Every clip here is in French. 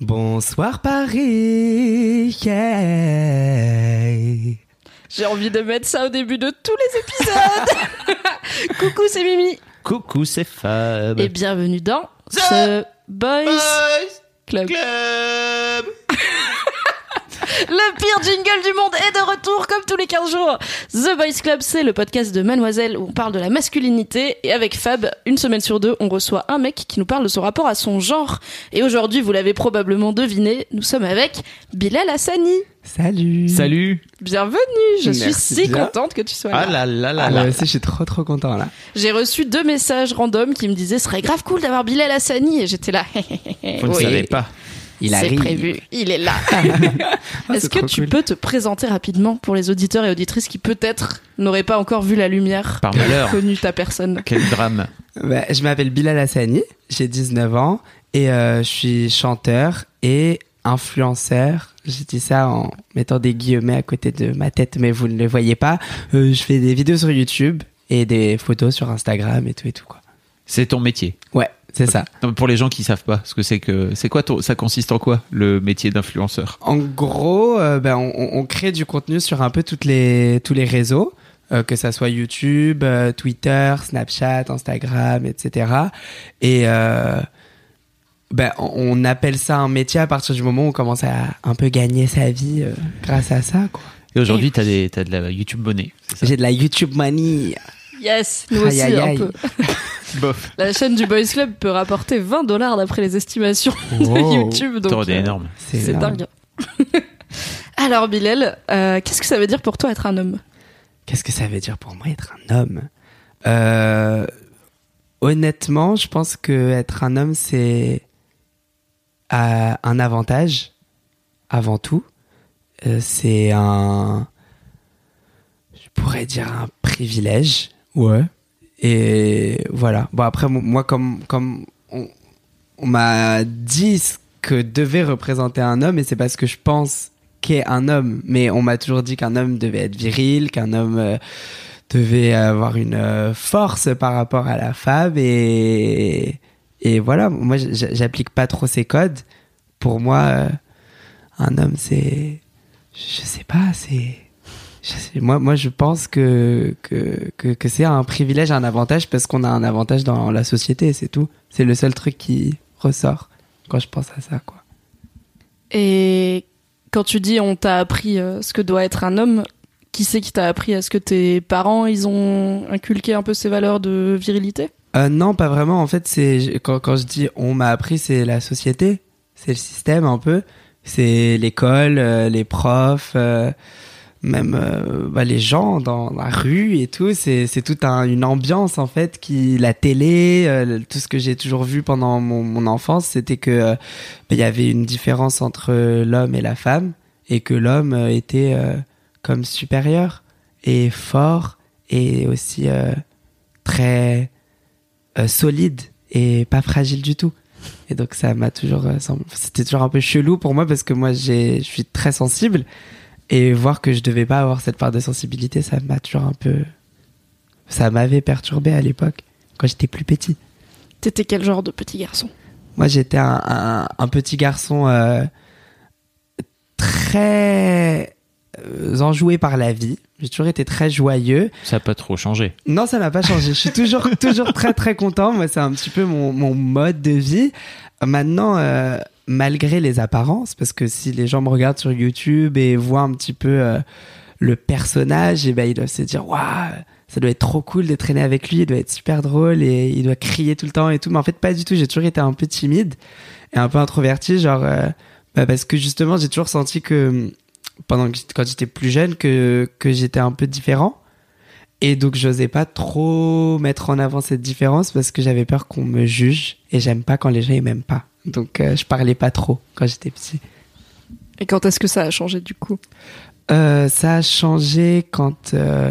Bonsoir Paris. yeah. J'ai envie de mettre ça au début de tous les épisodes. Coucou, c'est Mimi. Coucou, c'est Fab. Et bienvenue dans The Boys, Club. Le pire jingle du monde est de retour comme tous les 15 jours. The Boys Club, c'est le podcast de Mademoiselle où on parle de la masculinité. Et avec Fab, une semaine sur deux, on reçoit un mec qui nous parle de son rapport à son genre. Et aujourd'hui, vous l'avez probablement deviné, nous sommes avec Bilal Hassani. Salut. Salut. Bienvenue, je suis si bien. contente que tu sois là. Ah là là là Ah, là. aussi, je suis trop trop content là. J'ai reçu deux messages random qui me disaient ce serait grave cool d'avoir Bilal Hassani et j'étais là. Vous ne Oui, savez pas. Il C'est arrive. prévu, il est là. Ah, Est-ce c'est que tu cool. peux te présenter rapidement pour les auditeurs et auditrices qui peut-être n'auraient pas encore vu la lumière, Par malheur. connu ta personne? Quel drame. Bah, je m'appelle Bilal Hassani, j'ai 19 ans et euh, je suis chanteur et influenceur. J'ai dit ça en mettant des guillemets à côté de ma tête, mais vous ne le voyez pas. Euh, je fais des vidéos sur YouTube et des photos sur Instagram et tout et tout quoi. C'est ton métier. Ouais, c'est ça. Non, pour les gens qui savent pas, ce que c'est que c'est quoi ton- ça consiste en quoi le métier d'influenceur? En gros, euh, ben, on, on crée du contenu sur un peu toutes les, tous les réseaux, euh, que ça soit YouTube, euh, Twitter, Snapchat, Instagram, etc. Et euh, ben, on, on appelle ça un métier à partir du moment où on commence à un peu gagner sa vie euh, grâce à ça. quoi. Et aujourd'hui, t'as des t'as de la YouTube ça? J'ai de la YouTube money. Yes, nous Aïe, aussi aïe, un aïe. peu. Bof. La chaîne du Boys Club peut rapporter 20 dollars d'après les estimations de. YouTube. Donc, euh. C'est énorme. dingue. Alors Bilal, euh, qu'est-ce que ça veut dire pour toi être un homme? Qu'est-ce que ça veut dire pour moi être un homme? Euh, Honnêtement, je pense que être un homme, c'est euh, un avantage avant tout. Euh, c'est un, je pourrais dire un privilège. Ouais. Et voilà. Bon après, mo- moi comme comme on, m'a dit ce que devait représenter un homme, et c'est parce que je pense qu'est un homme. Mais on m'a toujours dit qu'un homme devait être viril, qu'un homme euh, devait avoir une euh, force par rapport à la femme. Et, et voilà, moi, j'applique pas trop ces codes. Pour moi, euh, un homme, c'est... Je sais pas, c'est... moi, moi, je pense que, que, que, que c'est un privilège, un avantage, parce qu'on a un avantage dans la société, c'est tout. C'est le seul truc qui ressort quand je pense à ça, quoi. Et quand tu dis on t'a appris euh, ce que doit être un homme, qui c'est qui t'a appris? Est-ce que tes parents ils ont inculqué un peu ces valeurs de virilité? Euh, non, pas vraiment. En fait, c'est quand, quand je dis on m'a appris, c'est la société, c'est le système un peu, c'est l'école, euh, les profs, euh, même euh, bah, les gens dans la rue et tout. C'est c'est toute un- une ambiance en fait qui la télé, euh, tout ce que j'ai toujours vu pendant mon, mon enfance, c'était que euh, bah, il y avait une différence entre l'homme et la femme et que l'homme était comme supérieur et fort et aussi très solide et pas fragile du tout. Et donc ça m'a toujours c'était toujours un peu chelou pour moi parce que moi j'ai je suis très sensible et voir que je devais pas avoir cette part de sensibilité, ça m'a toujours un peu ça m'avait perturbé à l'époque quand j'étais plus petit. T'étais quel genre de petit garçon? Moi, j'étais un, un- un petit garçon euh, très euh, enjoué par la vie. J'ai toujours été très joyeux. Ça a pas trop changé. Non, ça n'a pas changé. Je suis toujours, toujours très, très content. Moi, c'est un petit peu mon, mon mode de vie. Maintenant, euh, malgré les apparences, parce que si les gens me regardent sur YouTube et voient un petit peu euh, le personnage, et ben, ils doivent se dire, waouh, ça doit être trop cool de traîner avec lui, il doit être super drôle et il doit crier tout le temps et tout. Mais en fait, pas du tout. J'ai toujours été un peu timide et un peu introverti, genre, euh, bah, parce que justement, j'ai toujours senti que pendant que, quand j'étais plus jeune, que, que j'étais un peu différent. Et donc, j'osais pas trop mettre en avant cette différence parce que j'avais peur qu'on me juge et j'aime pas quand les gens ils m'aiment pas. Donc, euh, je parlais pas trop quand j'étais petit. Et quand est-ce que ça a changé du coup? Euh, ça a changé quand euh,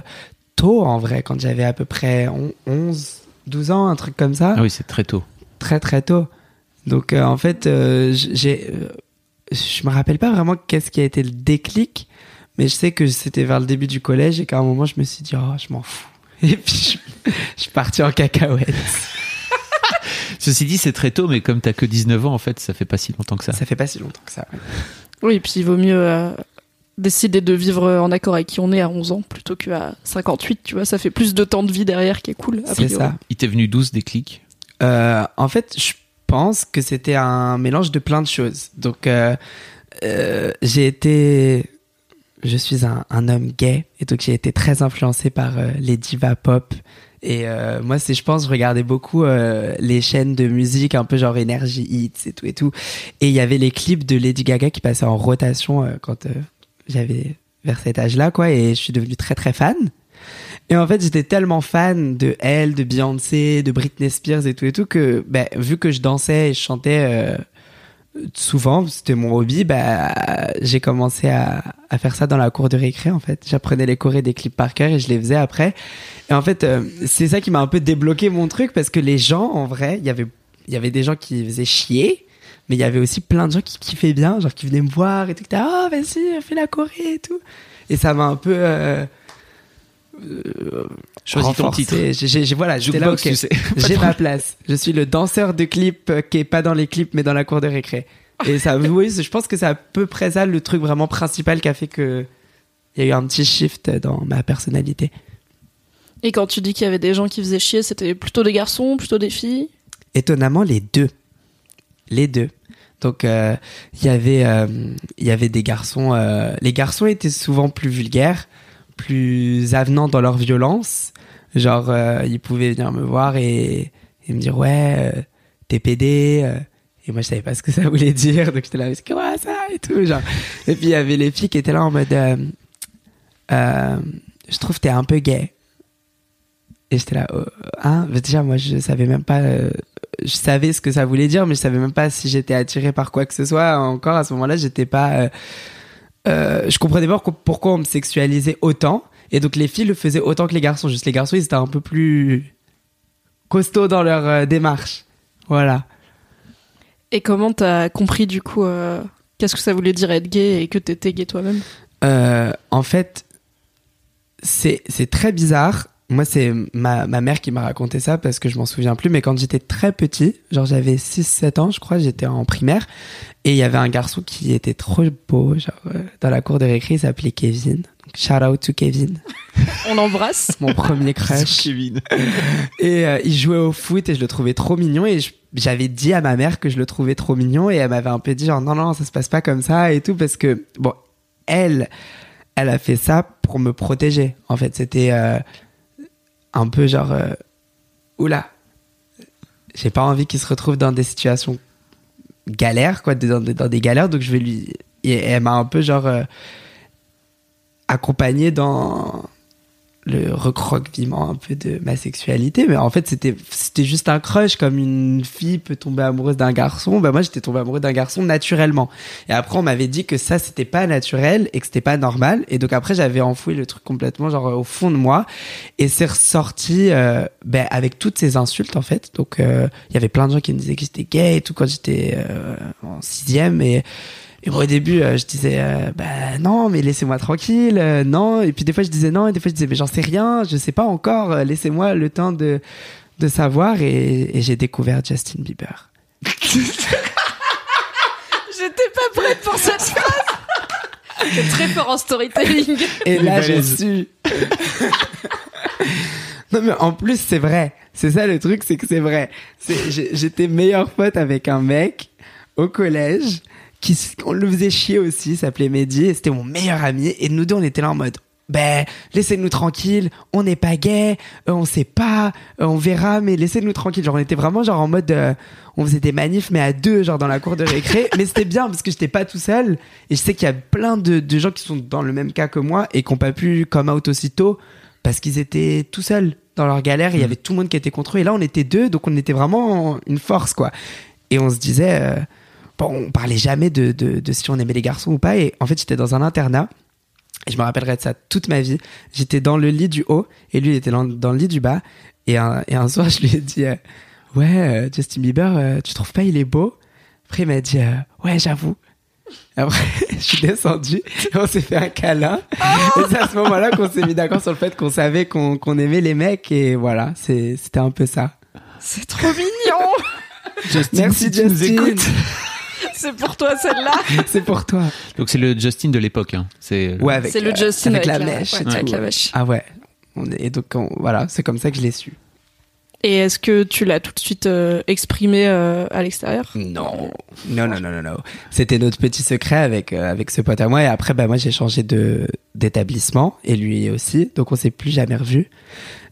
tôt en vrai, quand j'avais à peu près on- 11, 12 ans, un truc comme ça, Ah oui, c'est très tôt. très très tôt. Donc euh, en fait, euh, j'ai, euh, je me rappelle pas vraiment qu'est-ce qui a été le déclic, mais je sais que c'était vers le début du collège et qu'à un moment je me suis dit oh je m'en fous et puis je, je suis parti en cacahuète. Ceci dit, c'est très tôt, mais comme t'as que 19 ans, en fait, ça fait pas si longtemps que ça. Ça fait pas si longtemps que ça. ouais. Oui, et puis il vaut mieux euh, décider de vivre en accord avec qui on est à 11 ans plutôt qu'à 58, tu vois, ça fait plus de temps de vie derrière qui est cool. a C'est ça. Il t'est venu 12 déclics. Euh, en fait, je pense que c'était un mélange de plein de choses. Donc, euh, euh, j'ai été, je suis un, un homme gay et donc j'ai été très influencé par euh, les divas pop. Et euh, moi, c'est, je pense, je regardais beaucoup euh, les chaînes de musique, un peu genre Energy Hits et tout et tout. Et il y avait les clips de Lady Gaga qui passaient en rotation euh, quand euh, j'avais vers cet âge-là, quoi. Et je suis devenu très très fan. Et en fait, j'étais tellement fan de elle, de Beyoncé, de Britney Spears et tout et tout que, ben, vu que je dansais et je chantais euh, souvent, c'était mon hobby, bah, j'ai commencé à, à faire ça dans la cour de récré, en fait. J'apprenais les chorés des clips par cœur et je les faisais après. Et en fait, euh, c'est ça qui m'a un peu débloqué mon truc parce que les gens, en vrai, il y avait, il y avait des gens qui faisaient chier. Mais il y avait aussi plein de gens qui kiffaient bien, genre qui venaient me voir et tout. Ah, vas-y, fais la choré et tout. Et ça m'a un peu. Euh, euh, Choisis ton titre. J'ai- voilà, j'étais là, tu sais. J'ai ma place. Je suis le danseur de clip euh, qui est pas dans les clips mais dans la cour de récré. Et ça, oui, je pense que c'est à peu près ça le truc vraiment principal qui a fait que il y a eu un petit shift dans ma personnalité. Et quand tu dis qu'il y avait des gens qui faisaient chier, c'était plutôt des garçons, plutôt des filles? Étonnamment, les deux. Les deux. Donc, euh, il y avait, euh, y avait des garçons. euh, les garçons étaient souvent plus vulgaires, plus avenants dans leur violence. Genre, ils pouvaient venir me voir et, me dire ouais, t'es pédé. et moi, je savais pas ce que ça voulait dire, donc j'étais là, c'est quoi ça? et tout. Genre. Et puis il y avait les filles qui étaient là en mode, je trouve que t'es un peu gay. Et j'étais là, euh, hein, déjà moi je savais même pas, euh, je savais ce que ça voulait dire, mais je savais même pas si j'étais attiré par quoi que ce soit. Encore à ce moment-là, j'étais pas, euh, euh, je comprenais pas pourquoi- on me sexualisait autant. Et donc les filles le faisaient autant que les garçons. Juste les garçons, ils étaient un peu plus costauds dans leur démarche. Voilà. Et comment t'as compris du coup qu'est-ce que ça voulait dire être gay et que t'étais gay toi-même? En fait, c'est très bizarre. Moi, c'est ma, ma mère qui m'a raconté ça parce que je m'en souviens plus. Mais quand j'étais très petit, genre j'avais 6-7 ans, je crois, j'étais en primaire. Et il y avait un garçon qui était trop beau, genre euh, dans la cour de récré, il s'appelait Kevin. Donc, shout out to Kevin, On l'embrasse mon premier crush. Kevin. Et euh, il jouait au foot et je le trouvais trop mignon et j'avais dit à ma mère que je le trouvais trop mignon et elle m'avait un peu dit genre non non ça se passe pas comme ça et tout parce que bon elle elle a fait ça pour me protéger en fait c'était euh, un peu genre euh, oula j'ai pas envie qu'il se retrouve dans des situations galères quoi dans, des- galères donc je vais lui et elle m'a un peu genre euh, accompagné dans le recroqueviment un peu de ma sexualité mais en fait c'était c'était juste un crush comme une fille peut tomber amoureuse d'un garçon bah moi j'étais tombé amoureux d'un garçon naturellement. Et après on m'avait dit que ça c'était pas naturel et que c'était pas normal. Et donc après j'avais enfoui le truc complètement genre au fond de moi. Et c'est ressorti euh, ben, avec toutes ces insultes en fait. Donc euh, il y avait plein de gens qui me disaient que j'étais gay et tout quand j'étais euh, en sixième. Et et moi, au début, euh, je disais, euh, bah non, mais laissez-moi tranquille, euh, non. Et puis des fois, je disais non, et des fois, je disais, mais j'en sais rien, je sais pas encore, euh, laissez-moi le temps de, de savoir. Et, et j'ai découvert Justin Bieber. J'étais pas prête pour cette phrase très fort en storytelling Et là, j'ai Balèze. su. non, mais en plus, c'est vrai. C'est ça le truc, c'est que c'est vrai. J'étais meilleure pote avec un mec au collège qui on le faisait chier aussi, s'appelait Mehdi, et c'était mon meilleur ami. Et nous deux, on était là en mode, ben, laissez-nous tranquille, on n'est pas gay, euh, on sait pas, euh, on verra, mais laissez-nous tranquille. Genre, on était vraiment genre en mode, euh, on faisait des manifs, mais à deux, genre dans la cour de récré. mais c'était bien parce que j'étais pas tout seul. Et je sais qu'il y a plein de, de gens qui sont dans le même cas que moi et qui n'ont pas pu come out aussitôt parce qu'ils étaient tout seuls dans leur galère. Il y Mm. avait tout le monde qui était contre eux. Et là, on était deux, donc on était vraiment une force, quoi. Et on se disait, euh, on parlait jamais de, de, de si on aimait les garçons ou pas. Et en fait, j'étais dans un internat. Et je me rappellerai de ça toute ma vie. J'étais dans le lit du haut et lui il était dans, dans le lit du bas. Et un, et un soir, je lui ai dit, euh, ouais, euh, Justin Bieber, euh, tu trouves pas il est beau? Après, il m'a dit, euh, ouais, j'avoue. Après, je suis descendu et on s'est fait un câlin. Et c'est à ce moment-là qu'on s'est mis d'accord sur le fait qu'on savait qu'on qu'on aimait les mecs. Et voilà, c'est- c'était un peu ça. C'est trop mignon. Merci si tu nous Justin. écoutes. C'est pour toi celle-là. C'est pour toi. Donc c'est le Justin de l'époque. Hein. C'est Ouais, avec, C'est le euh, Justin avec, avec la la- mèche. ouais, et avec tout. la mèche. Ah ouais. On est, et donc, on- voilà, c'est comme ça que je l'ai su. Et est-ce que tu l'as tout de suite euh, exprimé euh, à l'extérieur? Non, non, non, non, non, non. C'était notre petit secret avec euh, avec ce pote à moi. Et après, bah moi, j'ai changé de d'établissement et lui aussi. Donc, on s'est plus jamais revus.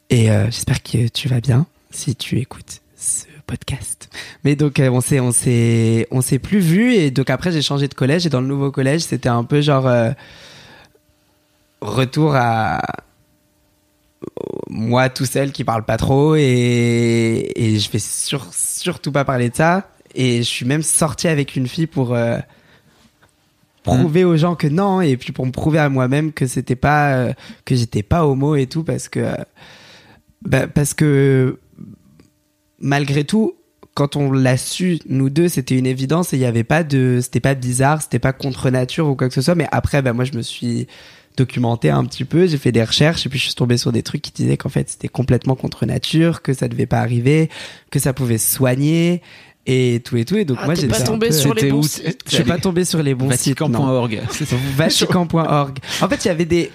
Et euh, j'espère que tu vas bien si tu écoutes ce podcast. Mais donc, euh, on s'est on s'est on s'est plus vus. Et donc après, j'ai changé de collège. Et dans le nouveau collège, c'était un peu genre euh, retour à moi tout seul qui parle pas trop et, et je vais sur- surtout pas parler de ça et je suis même sorti avec une fille pour euh, prouver aux gens que non et puis pour me prouver à moi-même que c'était pas euh, que j'étais pas homo et tout parce que bah, parce que malgré tout quand on l'a su nous deux c'était une évidence et il y avait pas de c'était pas bizarre c'était pas contre nature ou quoi que ce soit mais après bah moi je me suis documenté un petit peu, j'ai fait des recherches et puis je suis tombé sur des trucs qui disaient qu'en fait c'était complètement contre nature, que ça devait pas arriver, que ça pouvait se soigner et tout et tout et donc Ah, moi j'étais pas tombé sur les bons sites. je suis pas tombé sur les bons sites. Vatican.org. Vatican.org. En fait, il y avait des.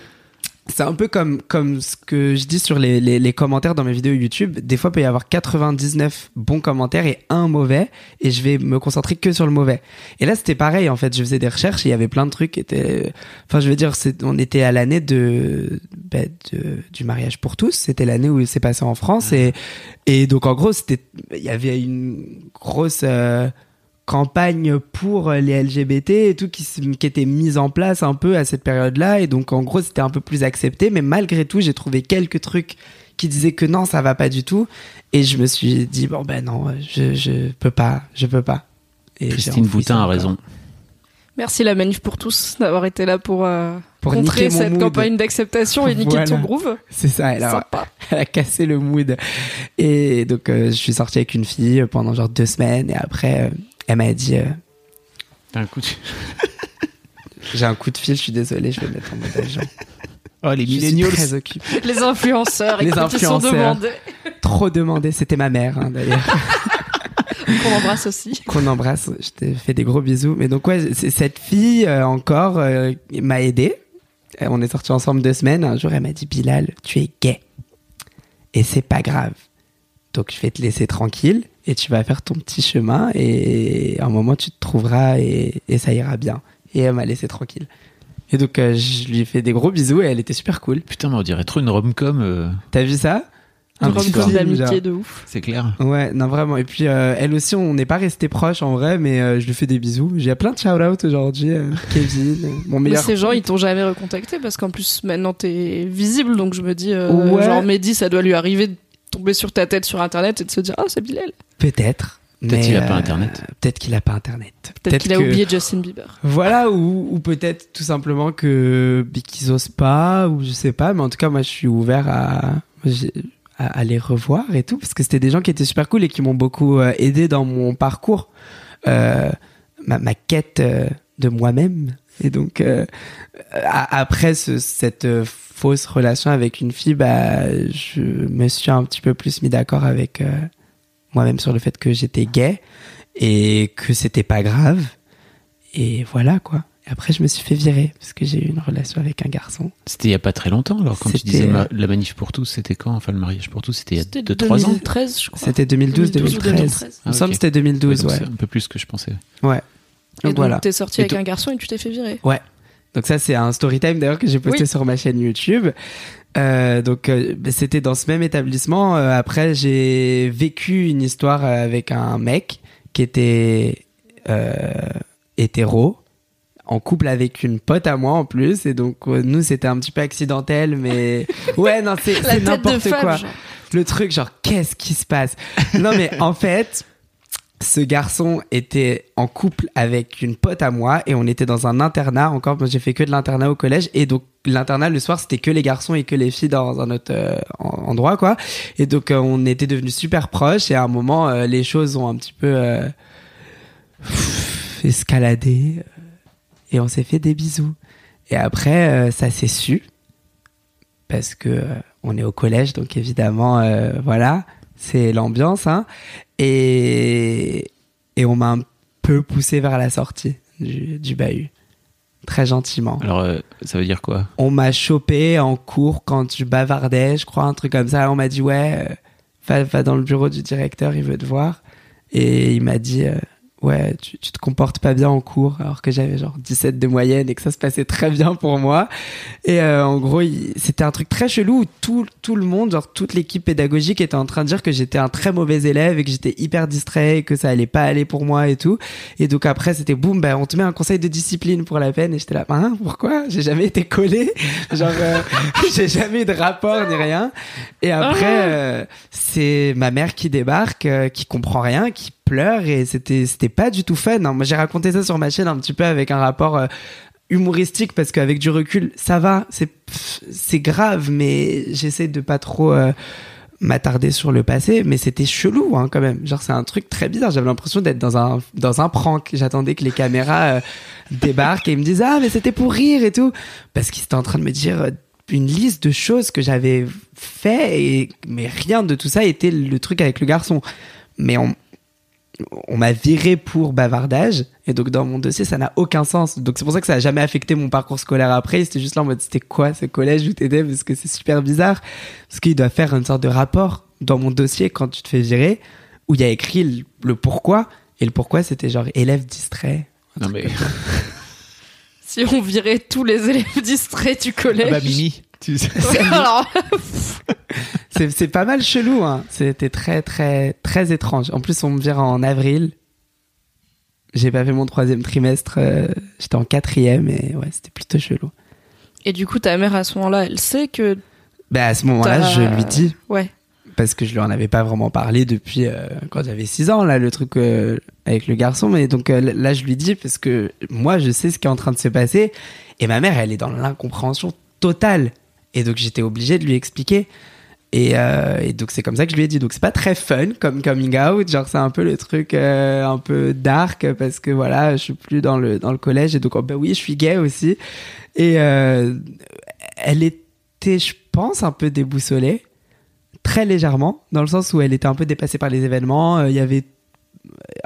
C'est un peu comme, comme ce que je dis sur les, les, les commentaires dans mes vidéos YouTube. Des fois, il peut y avoir 99 bons commentaires et un mauvais, et je vais me concentrer que sur le mauvais. Et là, c'était pareil, en fait. Je faisais des recherches et il y avait plein de trucs qui. Enfin, je veux dire, on était à l'année de, ben, du mariage pour tous. C'était l'année où c'est passé en France. Et, et donc, en gros, c'était. Il y avait une grosse. euh, campagne pour les LGBT et tout qui, qui était mise en place un peu à cette période-là et donc en gros c'était un peu plus accepté mais malgré tout j'ai trouvé quelques trucs qui disaient que non ça va pas du tout et je me suis dit bon ben non je, je peux pas je peux pas et Christine Boutin a raison. Merci la manif pour tous d'avoir été là pour, euh, Pour contrer cette mood. campagne d'acceptation et niquer Voilà. ton groove. c'est ça elle a, Sympa. elle a cassé le mood et donc euh, je suis sorti avec une fille pendant genre deux semaines et après euh, elle m'a dit euh, T'as un coup de... j'ai un coup de fil je suis désolé je vais me mettre en mode agent Oh, les je suis millennials. très occupé Les influenceurs, Les écoute, ils sont influenceurs. demandés. trop demandé. C'était ma mère, hein, d'ailleurs, Qu'on embrasse aussi. qu'on embrasse. Je te fais des gros bisous. Mais donc, ouais, c'est- cette fille, euh, encore, euh, m'a aidé. On est sortis ensemble deux semaines. Un jour, elle m'a dit, Bilal, tu es gay. Et c'est pas grave. Donc, je vais te laisser tranquille et tu vas faire ton petit chemin et à un moment, tu te trouveras et, et ça ira bien. Et elle m'a laissé tranquille. Et donc, euh, je lui ai fait des gros bisous et elle était super cool. Putain, mais on dirait trop une rom-com. euh, T'as vu ça? Un rom-com film, d'amitié de ouf. C'est clair. Ouais, non vraiment. Et puis euh, elle aussi, on n'est pas resté proches en vrai, mais euh, je lui fais des bisous. J'ai plein de shout-out aujourd'hui. euh, Kevin, euh, mon Mais meilleur. ces gens, ils t'ont jamais recontacté parce qu'en plus, maintenant, t'es visible. Donc je me dis, euh, Ouais. genre Mehdi, ça doit lui arriver de tomber sur ta tête sur internet et de se dire, ah, c'est Bilal. Peut-être. Peut-être qu'il a pas euh, Internet. Peut-être qu'il a pas internet. Peut-être qu'il a que- oublié Justin Bieber. Voilà, ou, ou peut-être tout simplement que qu'ils osent pas, ou je sais pas. Mais en tout cas, moi, je suis ouvert à, à les revoir et tout, parce que c'était des gens qui étaient super cool et qui m'ont beaucoup euh, aidé dans mon parcours, euh, ma, ma quête euh, de moi-même. Et donc, euh, après ce- cette euh, fausse relation avec une fille, bah, je me suis un petit peu plus mis d'accord avec euh, moi-même sur le fait que j'étais gay et que c'était pas grave. Et voilà quoi. Et après, je me suis fait virer parce que j'ai eu une relation avec un garçon. C'était il y a pas très longtemps. Alors, quand tu disais ma- la manif pour tous, c'était quand? Enfin, le mariage pour tous, c'était il y a 2-3 ans. 2013, je crois. C'était 2012, 2012 ou 2013. 2013. Il me Ah, semble que c'était 2012, donc ouais. un peu plus que je pensais. Ouais. Et Donc voilà. t'es sorti Et avec un garçon et tu t'es fait virer. Ouais. Donc ça, c'est un story time d'ailleurs que j'ai posté Oui. sur ma chaîne YouTube. Euh, donc euh, bah, c'était dans ce même établissement. Euh, après, j'ai vécu une histoire avec un mec qui était hétéro en couple avec une pote à moi en plus et donc nous c'était un petit peu accidentel mais ouais non c'est n'importe quoi le truc genre qu'est-ce qui se passe? Non mais en fait ce garçon était en couple avec une pote à moi et on était dans un internat. Encore moi j'ai fait que de l'internat au collège et donc l'internat le soir c'était que les garçons et que les filles dans un autre euh, en- endroit quoi. Et donc euh, on était devenus super proches et à un moment euh, les choses ont un petit peu escaladé et on s'est fait des bisous. Et après ça s'est su parce que on est au collège donc évidemment voilà c'est l'ambiance hein et et on m'a un peu poussé vers la sortie du, du bahut très gentiment Alors, euh, ça veut dire quoi? On m'a chopé en cours quand je bavardais, je crois, un truc comme ça. On m'a dit, ouais, euh, va, va dans le bureau du directeur, il veut te voir. Et il m'a dit, euh, ouais, tu, tu te comportes pas bien en cours, alors que j'avais genre 17 de moyenne et que ça se passait très bien pour moi. Et euh, en gros, c'était un truc très chelou où tout, tout le monde, genre toute l'équipe pédagogique était en train de dire que j'étais un très mauvais élève et que j'étais hyper distrait et que ça allait pas aller pour moi et tout. Et donc après, c'était boum, ben, on te met un conseil de discipline pour la peine. Et j'étais là, hein, pourquoi? J'ai jamais été collé. Genre, euh, j'ai jamais eu de rapport ni rien. Et après, Ah. euh, c'est ma mère qui débarque, euh, qui comprend rien, qui et c'était c'était pas du tout fun. hein. Moi, j'ai raconté ça sur ma chaîne un petit peu avec un rapport euh, humoristique parce qu'avec du recul, ça va, c'est c'est grave, mais j'essaie de pas trop euh, m'attarder sur le passé, mais c'était chelou hein, quand même. Genre c'est un truc très bizarre. J'avais l'impression d'être dans un dans un prank. J'attendais que les caméras euh, débarquent et ils me disent ah mais c'était pour rire et tout parce qu'ils étaient en train de me dire une liste de choses que j'avais fait et mais rien de tout ça était le truc avec le garçon. Mais on on m'a viré pour bavardage et donc dans mon dossier ça n'a aucun sens donc c'est pour ça que ça a jamais affecté mon parcours scolaire après c'était juste là en mode c'était quoi ce collège où t'étais parce que c'est super bizarre parce qu'il doit faire une sorte de rapport dans mon dossier quand tu te fais virer où il y a écrit le, le pourquoi et le pourquoi c'était genre élève distrait Non, mais. Si on virait tous les élèves distraits du collège. Ah bah, Mimi. Tu sais. C'est c'est pas mal chelou hein. C'était très très très étrange. En plus on me vire en avril. J'ai pas fait mon troisième trimestre euh, j'étais en quatrième et ouais c'était plutôt chelou. Et du coup, ta mère, à ce moment-là, elle sait que. bah à ce moment-là je lui dis. Ouais. parce que je lui en avais pas vraiment parlé depuis euh, quand j'avais 6 ans là le truc euh, avec le garçon. Mais donc euh, là je lui dis parce que moi je sais ce qui est en train de se passer. Et ma mère elle est dans l'incompréhension totale et donc j'étais obligé de lui expliquer. Et, euh, et donc c'est comme ça que je lui ai dit. Donc c'est pas très fun comme coming out. Genre c'est un peu le truc euh, un peu dark parce que voilà je suis plus dans le dans le collège. Et donc oh, bah oui je suis gay aussi. Et euh, elle était je pense un peu déboussolée. Très légèrement, dans le sens où elle était un peu dépassée par les événements. Il y avait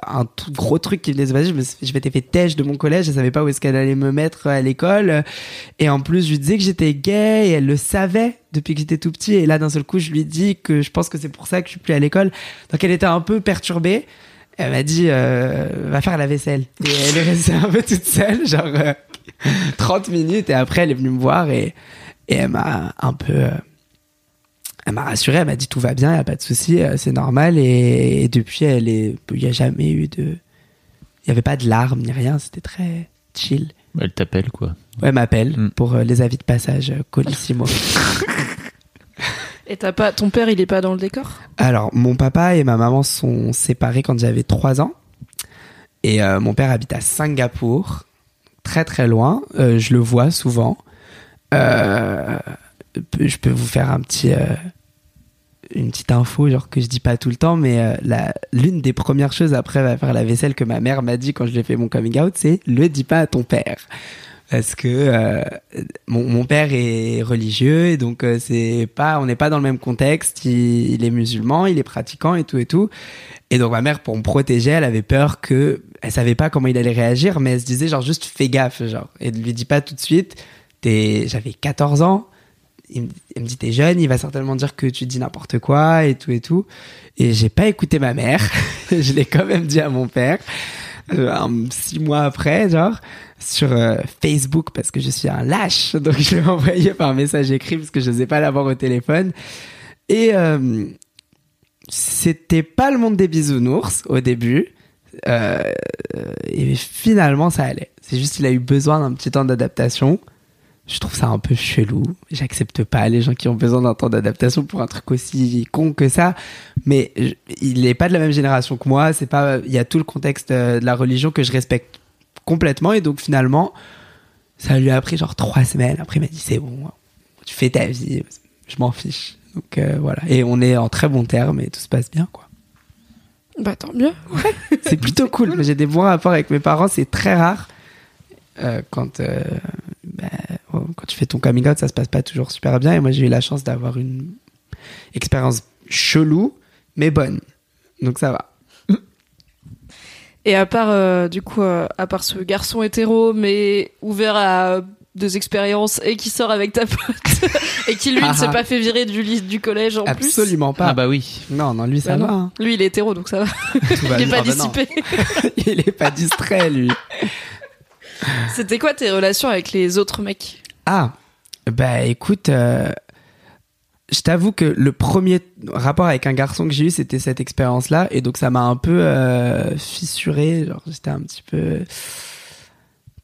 un tout gros truc qui venait de se passer. Je me m'étais fait têche de mon collège, je savais pas où est-ce qu'elle allait me mettre à l'école. Et en plus, je lui disais que j'étais gay et elle le savait depuis que j'étais tout petit. Et là, d'un seul coup, je lui dis que je pense que c'est pour ça que je suis plus à l'école. Donc elle était un peu perturbée. Elle m'a dit, euh, va faire la vaisselle. Et elle est restée un peu toute seule, genre euh, 30 minutes. Et après, elle est venue me voir et, et elle m'a un peu... euh, elle m'a rassuré, elle m'a dit tout va bien, il y a pas de souci, euh, c'est normal. Et, et depuis, elle est, il y a jamais eu de, il y avait pas de larmes ni rien, c'était très chill. Elle t'appelle, quoi. Ouais, elle m'appelle Mm. pour euh, les avis de passage euh, Colissimo. Et t'as pas. Ton père, il est pas dans le décor? Alors, mon papa et ma maman sont séparés quand j'avais 3 ans. Et euh, mon père habite à Singapour, très très loin. Euh, je le vois souvent. Euh, je peux vous faire un petit, euh, une petite info, genre que je dis pas tout le temps, mais euh, l'une des premières choses après faire la vaisselle que ma mère m'a dit quand je lui ai fait mon coming out, c'est le dis pas à ton père. Parce que euh, mon, père est religieux et donc euh, c'est pas, on n'est pas dans le même contexte. Il, il est musulman, il est pratiquant et tout et tout. Et donc ma mère, pour me protéger, elle avait peur que, elle savait pas comment il allait réagir, mais elle se disait genre juste fais gaffe, genre et ne lui dis pas tout de suite. J'avais 14 ans. Il elle me dit t'es jeune, il va certainement dire que tu dis n'importe quoi et tout et tout. Et j'ai pas écouté ma mère. je l'ai quand même dit à mon père. Euh, six mois après, genre, sur euh, Facebook, parce que je suis un lâche. Donc, je l'ai envoyé par message écrit, parce que je n'osais pas l'avoir au téléphone. Et euh, c'était pas le monde des bisounours au début. Euh, et finalement, ça allait. C'est juste qu'il a eu besoin d'un petit temps d'adaptation. Je trouve ça un peu chelou. J'accepte pas les gens qui ont besoin d'un temps d'adaptation pour un truc aussi con que ça. Mais je- il est pas de la même génération que moi. C'est pas. Il y a tout le contexte euh, de la religion que je respecte complètement. Et donc finalement, ça lui a pris genre trois semaines. Après, il m'a dit c'est bon, tu fais ta vie. Je m'en fiche. Donc euh, voilà. Et on est en très bons termes et tout se passe bien, quoi. Bah tant mieux. C'est plutôt cool. J'ai des bons rapports avec mes parents, c'est très rare. Euh, quand, euh, quand tu fais ton coming out, ça se passe pas toujours super bien. Et moi, j'ai eu la chance d'avoir une expérience chelou, mais bonne. Donc ça va. Et à part, euh, du coup, euh, à part ce garçon hétéro, mais ouvert à des expériences et qui sort avec ta pote et qui lui ne s'est Ah. pas fait virer du, ly- du collège en plus. Absolument pas. Ah bah oui. Non, non, lui, ça Bah va. hein. Lui, il est hétéro, donc ça va. Tout va il est pas Ah bah dissipé. Il est pas distrait, lui. C'était quoi tes relations avec les autres mecs? Ah, bah écoute, euh, je t'avoue que le premier rapport avec un garçon que j'ai eu, c'était cette expérience-là, et donc ça m'a un peu euh, fissuré. Genre, j'étais un petit peu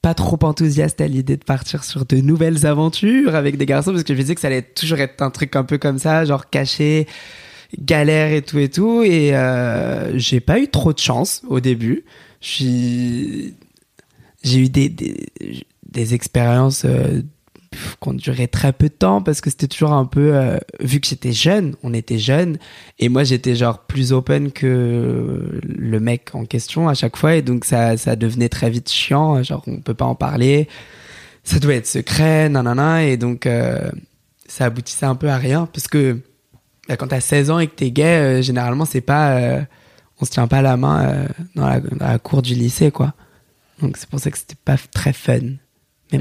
pas trop enthousiaste à l'idée de partir sur de nouvelles aventures avec des garçons, parce que je me disais que ça allait toujours être un truc un peu comme ça, genre caché, galère et tout et tout, et euh, j'ai pas eu trop de chance au début. J'ai eu des, des, expériences ont duré très peu de temps parce que c'était toujours un peu euh, vu que j'étais jeune on était jeune. Et moi j'étais genre plus open que le mec en question à chaque fois. Et donc ça ça devenait très vite chiant genre on peut pas en parler. Ça doit être secret nanana. Et donc euh, ça aboutissait un peu à rien parce que bah, quand t'as 16 ans et que t'es gay euh, généralement c'est pas on se tient pas la main dans, la, dans la cour du lycée quoi. Donc c'est pour ça que c'était pas très fun.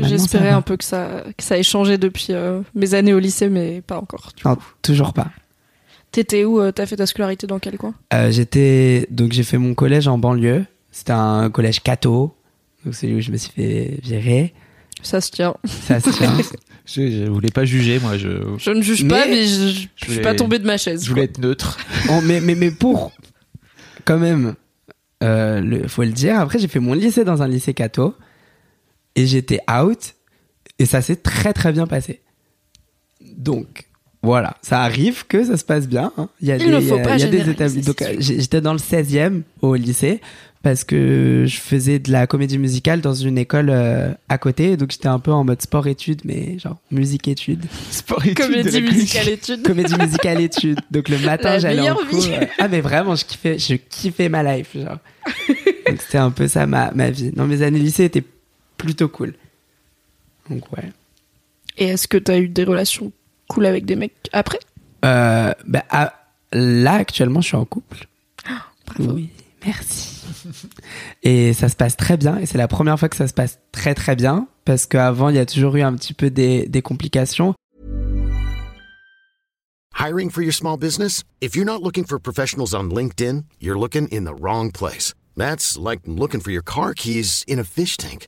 J'espérais un peu que ça, que ça ait changé depuis euh, mes années au lycée, mais pas encore. du Non, coup. toujours pas. T'étais où euh, T'as fait ta scolarité dans quel coin? Euh, j'étais donc j'ai fait mon collège en banlieue. C'était un collège catho. Donc c'est où je me suis fait virer. Ça se tient. Ça se tient. Je, je voulais pas juger, moi. Je, Je ne juge Mais- pas, mais je, je- je suis voulais- pas tombée de ma chaise. je voulais quoi. être neutre. Oh, mais, mais, mais pour, quand même, euh, le, faut le dire. Après, j'ai fait mon lycée dans un lycée catho. Et j'étais out. Et ça s'est très très bien passé. Donc, voilà. Ça arrive que ça se passe bien. hein. Il y a Il des, ne faut il y a- pas il y a des établis. Donc, euh, j'étais dans le 16e au lycée. Parce que je faisais de la comédie musicale dans une école euh, à côté. Donc, j'étais un peu en mode sport-études, mais genre musique-études. Sport études de Comédie la musicale études. comédie musicale études. Donc le matin, La j'allais en cours. euh, Ah mais vraiment, je kiffais, je kiffais ma life, genre. Donc c'était un peu ça ma, ma vie. Non, mes années lycée étaient plutôt cool. Donc ouais. Et est-ce que t'as eu des relations cool avec des mecs après? Euh, bah, ah, là actuellement, je suis en couple. Bravo. Oui, merci. Et ça se passe très bien. Et c'est la première fois que ça se passe très très bien parce qu'avant, il y a toujours eu un petit peu des, des complications. Hiring for your small business? If you're not looking for professionals on LinkedIn, you're looking in the wrong place. That's like looking for your car keys in a fish tank.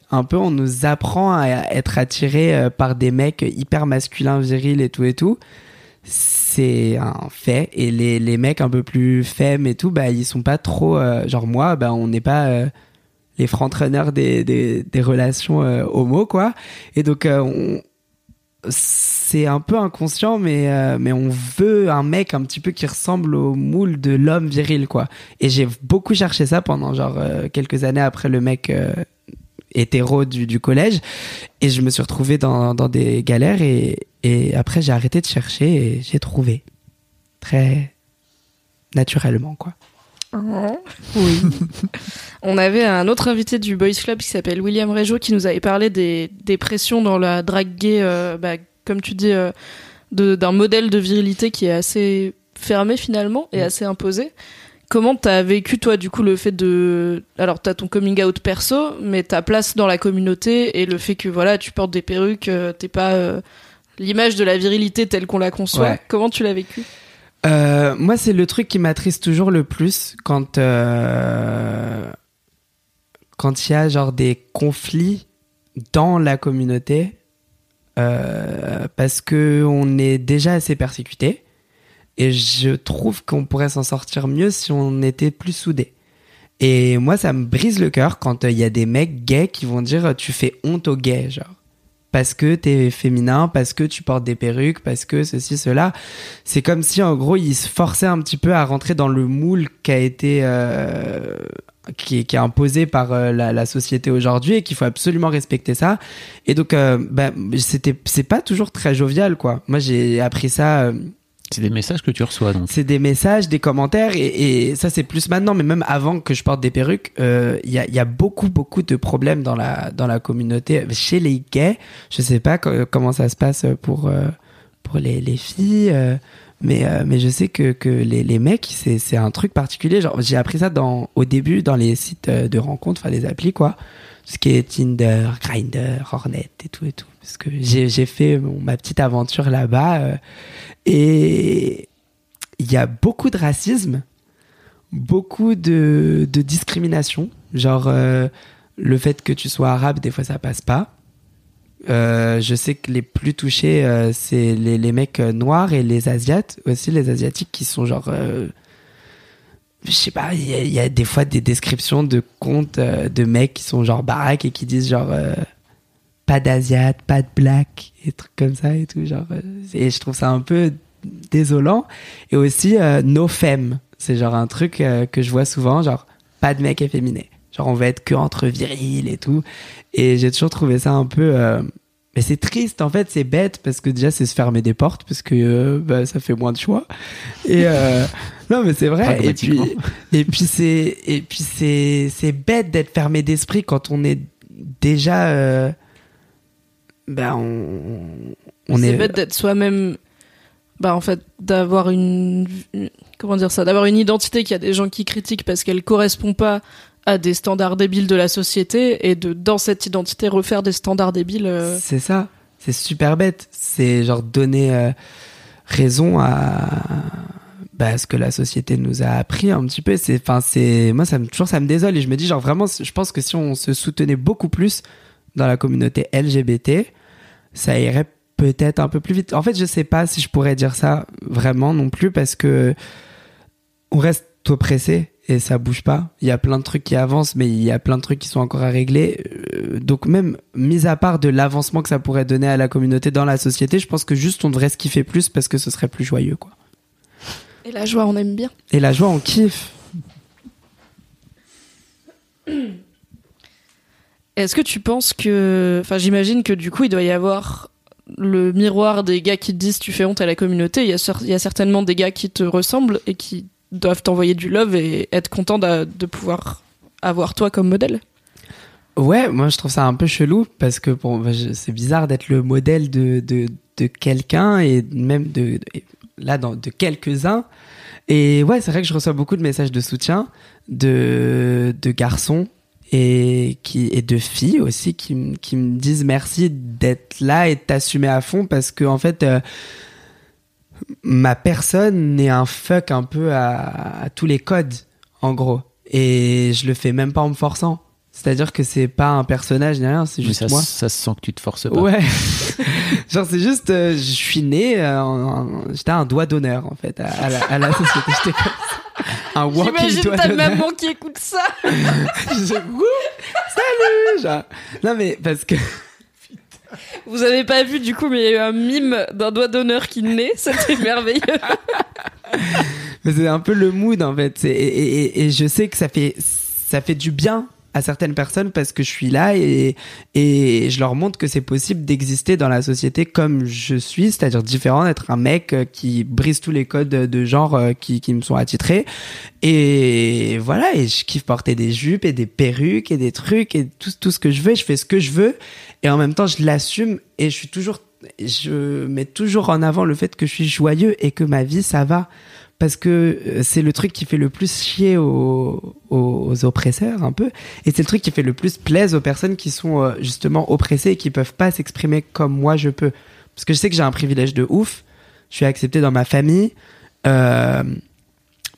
un peu, on nous apprend à être attiré euh, par des mecs hyper masculins, virils et tout et tout. C'est un fait. Et les, les mecs un peu plus femmes et tout, bah, ils sont pas trop. euh, genre moi, bah, on n'est pas euh, les frontrunners des, des, relations homo, quoi. Et donc, on, c'est un peu inconscient, mais, mais on veut un mec un petit peu qui ressemble au moule de l'homme viril, quoi. Et j'ai beaucoup cherché ça pendant genre quelques années après le mec hétéro du, du collège. Et je me suis retrouvé dans, dans des galères et, et après j'ai arrêté de chercher et j'ai trouvé. Très naturellement, quoi. Oui. On avait un autre invité du Boys Club qui s'appelle William Régeau qui nous avait parlé des, des pressions dans la drague gay, euh, bah, comme tu dis, euh, d'un modèle de virilité qui est assez fermé finalement et assez imposé. Comment t'as vécu toi du coup le fait de alors t'as ton coming out perso mais ta place dans la communauté et le fait que voilà tu portes des perruques euh, t'es pas euh, l'image de la virilité telle qu'on la conçoit. Ouais. comment tu l'as vécu? Euh, moi, c'est le truc qui m'attriste toujours le plus quand euh, quand il y a genre des conflits dans la communauté parce que on est déjà assez persécuté et je trouve qu'on pourrait s'en sortir mieux si on était plus soudés. Et moi, ça me brise le cœur quand euh, il y a des mecs gays qui vont dire tu fais honte aux gays, genre parce que t'es féminin, parce que tu portes des perruques, parce que ceci, cela. C'est comme si, en gros, ils se forçaient un petit peu à rentrer dans le moule qui a été, euh, qui, qui est imposé par euh, la, société aujourd'hui et qu'il faut absolument respecter ça. Et donc, euh, bah, c'était, c'est pas toujours très jovial, quoi. Moi, j'ai appris ça. C'est des messages que tu reçois donc. c'est des messages, des commentaires, et, ça c'est plus maintenant, mais même avant que je porte des perruques, euh, il y, a, beaucoup beaucoup de problèmes dans la dans la communauté chez les gays. Je sais pas co- comment ça se passe pour euh, pour les, les filles, euh, mais euh, mais je sais que que les, les mecs c'est un truc particulier. Genre j'ai appris ça dans au début dans les sites euh, de rencontres, enfin les applis quoi, ce qui est Tinder, Grindr, Hornet et tout et tout, parce que j'ai fait ma petite aventure là-bas. euh, et il y a beaucoup de racisme, beaucoup de, de discrimination. Genre, le fait que tu sois arabe, des fois, ça passe pas. Euh, je sais que les plus touchés, euh, c'est les, les mecs euh, noirs et les asiates aussi, les asiatiques qui sont genre. je sais pas, il y, a- des fois des descriptions de comptes de mecs qui sont genre baraques et qui disent genre. pas d'asiate, pas de black, et trucs comme ça et tout. Genre, et je trouve ça un peu désolant. Et aussi, euh, no femme. C'est genre un truc que je vois souvent, genre, pas de mec efféminé. Genre, on va être que entre viril et tout. Et j'ai toujours trouvé ça un peu. euh, Mais c'est triste, en fait, c'est bête, parce que déjà, c'est se fermer des portes, parce que euh, bah, ça fait moins de choix. Et. euh, Non mais c'est vrai et puis et puis c'est et puis c'est c'est bête d'être fermé d'esprit quand on est déjà euh, ben on on c'est est bête d'être soi-même bah en fait d'avoir une une- comment dire ça d'avoir une identité qu'il y a des gens qui critiquent parce qu'elle correspond pas à des standards débiles de la société et de dans cette identité refaire des standards débiles euh, C'est ça. C'est super bête. C'est genre donner euh, raison à bah, ce que la société nous a appris un petit peu. C'est, enfin, c'est, moi, ça me, toujours, ça me désole et je me dis, genre, vraiment, je pense que si on se soutenait beaucoup plus dans la communauté LGBT, ça irait peut-être un peu plus vite. En fait, je sais pas si je pourrais dire ça vraiment non plus parce que on reste oppressé et ça bouge pas. Il y a plein de trucs qui avancent, mais il y a plein de trucs qui sont encore à régler. Euh, donc même mis à part de l'avancement que ça pourrait donner à la communauté dans la société, je pense que juste on devrait se kiffer plus parce que ce serait plus joyeux, quoi. et la joie on aime bien Et la joie, on kiffe. Est-ce que tu penses que. Enfin, j'imagine que du coup, il doit y avoir le miroir des gars qui te disent tu fais honte à la communauté. Il y a, cer- il y a certainement des gars qui te ressemblent et qui doivent t'envoyer du love et être contents de, pouvoir avoir toi comme modèle. Ouais, moi je trouve ça un peu chelou parce que bon, bah, c'est bizarre d'être le modèle de, de, de quelqu'un et même de, là dans, de quelques-uns. Et ouais, c'est vrai que je reçois beaucoup de messages de soutien de, de garçons et, qui, et de filles aussi qui, qui me disent merci d'être là et de t'assumer à fond parce que en fait, euh, ma personne est un fuck un peu à, à tous les codes, en gros. Et je le fais même pas en me forçant. C'est-à-dire que c'est pas un personnage ni rien, c'est juste ça, moi. ça se sent que tu te forces pas. Ouais. Genre c'est juste, euh, je suis né, euh, j'étais un doigt d'honneur en fait à, à la, à la société. J'étais comme ça. Un walking J'imagine doigt ta maman qui écoute ça. Je- Wouh, Salut. Genre. Non mais parce que Vous avez pas vu du coup, mais il y a eu un mime d'un doigt d'honneur qui naît. C'était merveilleux. Mais c'est un peu le mood en fait. C'est- Et, et- et- et je sais que ça fait, ça fait du bien à certaines personnes parce que je suis là et, et je leur montre que c'est possible d'exister dans la société comme je suis, c'est-à-dire différent, d'être un mec euh, qui brise tous les codes de genre euh, qui, qui me sont attitrés. Et voilà, et je kiffe porter des jupes et des perruques et des trucs et tout, tout ce que je veux, je fais ce que je veux et en même temps je l'assume et je suis toujours, je mets toujours en avant le fait que je suis joyeux et que ma vie ça va parce que euh, c'est le truc qui fait le plus chier aux, aux oppresseurs un peu. Et c'est le truc qui fait le plus plaisir aux personnes qui sont euh, justement oppressées et qui peuvent pas s'exprimer comme moi je peux. Parce que je sais que j'ai un privilège de ouf. Je suis accepté dans ma famille. Euh,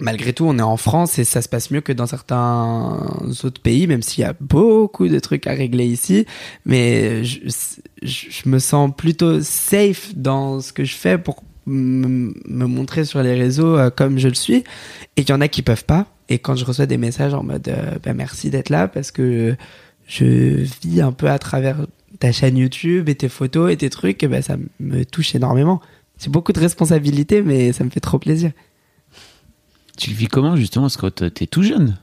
malgré tout on est en France et ça se passe mieux que dans certains autres pays même s'il y a beaucoup de trucs à régler ici. Mais je, je me sens plutôt safe dans ce que je fais pour me montrer sur les réseaux euh, comme je le suis. Et il y en a qui peuvent pas. Et quand je reçois des messages en mode euh, bah, merci d'être là parce que je vis un peu à travers ta chaîne YouTube et tes photos et tes trucs et ben ça me touche énormément. C'est beaucoup de responsabilités mais ça me fait trop plaisir. Tu le vis comment justement Parce que t'es tout jeune?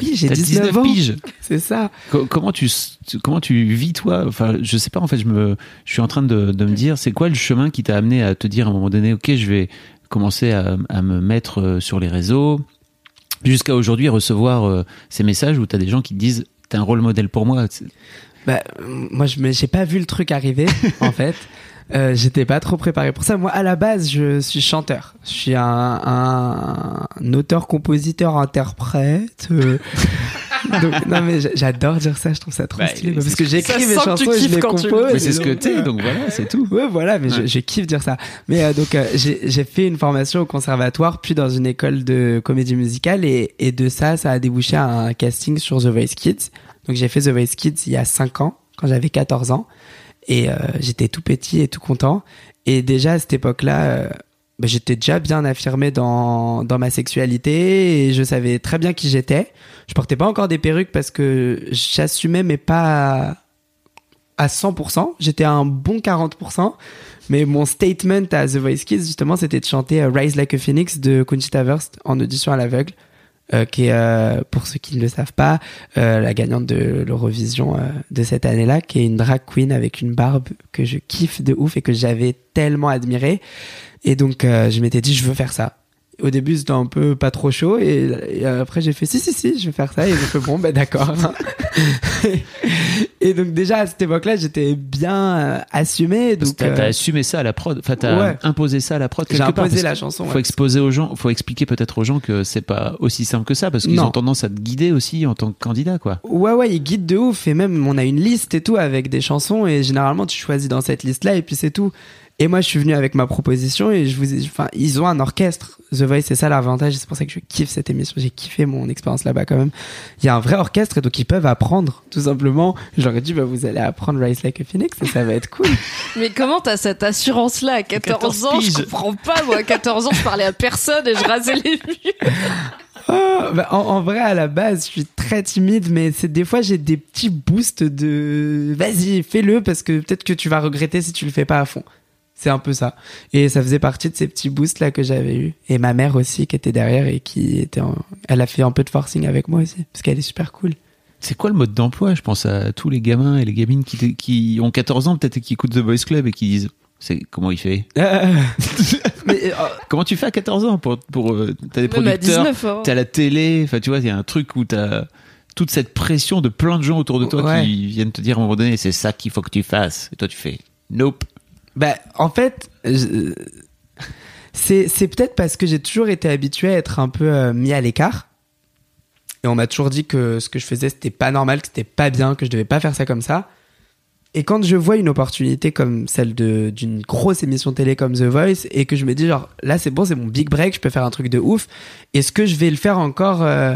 Oui j'ai T'as 19, 19 ans piges. c'est ça Co- Comment tu, tu- comment tu vis toi? Enfin, je sais pas. En fait, je me, je suis en train de, de me dire, c'est quoi le chemin qui t'a amené à te dire à un moment donné, ok, je vais commencer à, à me mettre euh, sur les réseaux, jusqu'à aujourd'hui recevoir euh, ces messages où t'as des gens qui te disent, t'es un rôle modèle pour moi? Bah, moi, je me, j'ai pas vu le truc arriver, en fait. Euh, j'étais pas trop préparé pour ça. Moi, à la base, je suis chanteur. Je suis un, un, un auteur, compositeur, interprète. euh. Donc, non, mais j'a- j'adore dire ça. Je trouve ça trop Bah, stylé. c'est Parce que j'écris mes chansons et je les compose. Mais c'est ce que t'es, donc voilà, c'est tout. Ouais, voilà, mais je, Ouais. je kiffe dire ça. Mais euh, donc, euh, j'ai j'ai fait une formation au conservatoire, puis dans une école de comédie musicale, et, et de ça, ça a débouché à un casting sur The Voice Kids. Donc, j'ai fait The Voice Kids il y a 5 ans, quand j'avais 14 ans, et euh, j'étais tout petit et tout content. Et déjà, à cette époque-là, euh, bah, j'étais déjà bien affirmé dans, dans ma sexualité, et je savais très bien qui j'étais. Je portais pas encore des perruques parce que j'assumais, mais pas à 100%. J'étais à un bon 40%. Mais mon statement à The Voice Kids, justement, c'était de chanter euh, Rise Like a Phoenix de Conchita Wurst en audition à l'aveugle, euh, qui est, euh, pour ceux qui ne le savent pas, euh, la gagnante de l'Eurovision euh, de cette année-là, qui est une drag queen avec une barbe que je kiffe de ouf et que j'avais tellement admiré. Et donc, euh, je m'étais dit, je veux faire ça. Au début, c'était un peu pas trop chaud, et, et après, j'ai fait, si, si, si, je vais faire ça, et j'ai fait, bon, ben d'accord. et donc, déjà, à cette époque-là, j'étais bien euh, assumé. Donc, T'as euh, assumé ça à la prod, enfin t'as Ouais. imposé ça à la prod j'ai quelque part. imposé la chanson. Faut ouais. exposer aux gens, faut expliquer peut-être aux gens que c'est pas aussi simple que ça, parce qu'ils ont tendance à te guider aussi en tant que candidat, quoi. Ouais, ouais, il guide de ouf. Et même, on a une liste et tout avec des chansons. Et généralement, tu choisis dans cette liste-là et puis c'est tout. Et moi, je suis venu avec ma proposition et je vous ai, enfin, ils ont un orchestre. The Voice, c'est ça l'avantage. C'est pour ça que je kiffe cette émission. J'ai kiffé mon expérience là-bas quand même. Il y a un vrai orchestre et donc ils peuvent apprendre, tout simplement. J'aurais dit, bah, vous allez apprendre Rise Like a Phoenix et ça va être cool. Mais comment t'as cette assurance-là? À 14, 14 ans Je piges. comprends pas, moi. À 14 ans, je parlais à personne et je rasais les murs. Oh, bah, en, en vrai, à la base, je suis très timide, mais c'est des fois j'ai des petits boosts de vas-y, fais-le parce que peut-être que tu vas regretter si tu le fais pas à fond. C'est un peu ça. Et ça faisait partie de ces petits boosts là que j'avais eu. Et ma mère aussi qui était derrière et qui était, en- elle a fait un peu de forcing avec moi aussi parce qu'elle est super cool. C'est quoi le mode d'emploi? Je pense à tous les gamins et les gamines qui, qui ont 14 ans peut-être et qui écoutent The Voice Club et qui disent c'est comment il fait? Euh, mais euh, Comment tu fais à 14 ans pour pour euh, t'as des producteurs, 19 ans. t'as la télé, enfin tu vois, il y a un truc où t'as toute cette pression de plein de gens autour de toi Ouais. qui viennent te dire à un moment donné c'est ça qu'il faut que tu fasses et toi tu fais nope. Bah, en fait, je- c'est peut-être parce que j'ai toujours été habitué à être un peu euh, mis à l'écart. Et on m'a toujours dit que ce que je faisais, c'était pas normal, que c'était pas bien, que je devais pas faire ça comme ça. Et quand je vois une opportunité comme celle d'une grosse émission télé comme The Voice et que je me dis genre là c'est bon c'est mon big break je peux faire un truc de ouf est-ce que je vais le faire encore euh,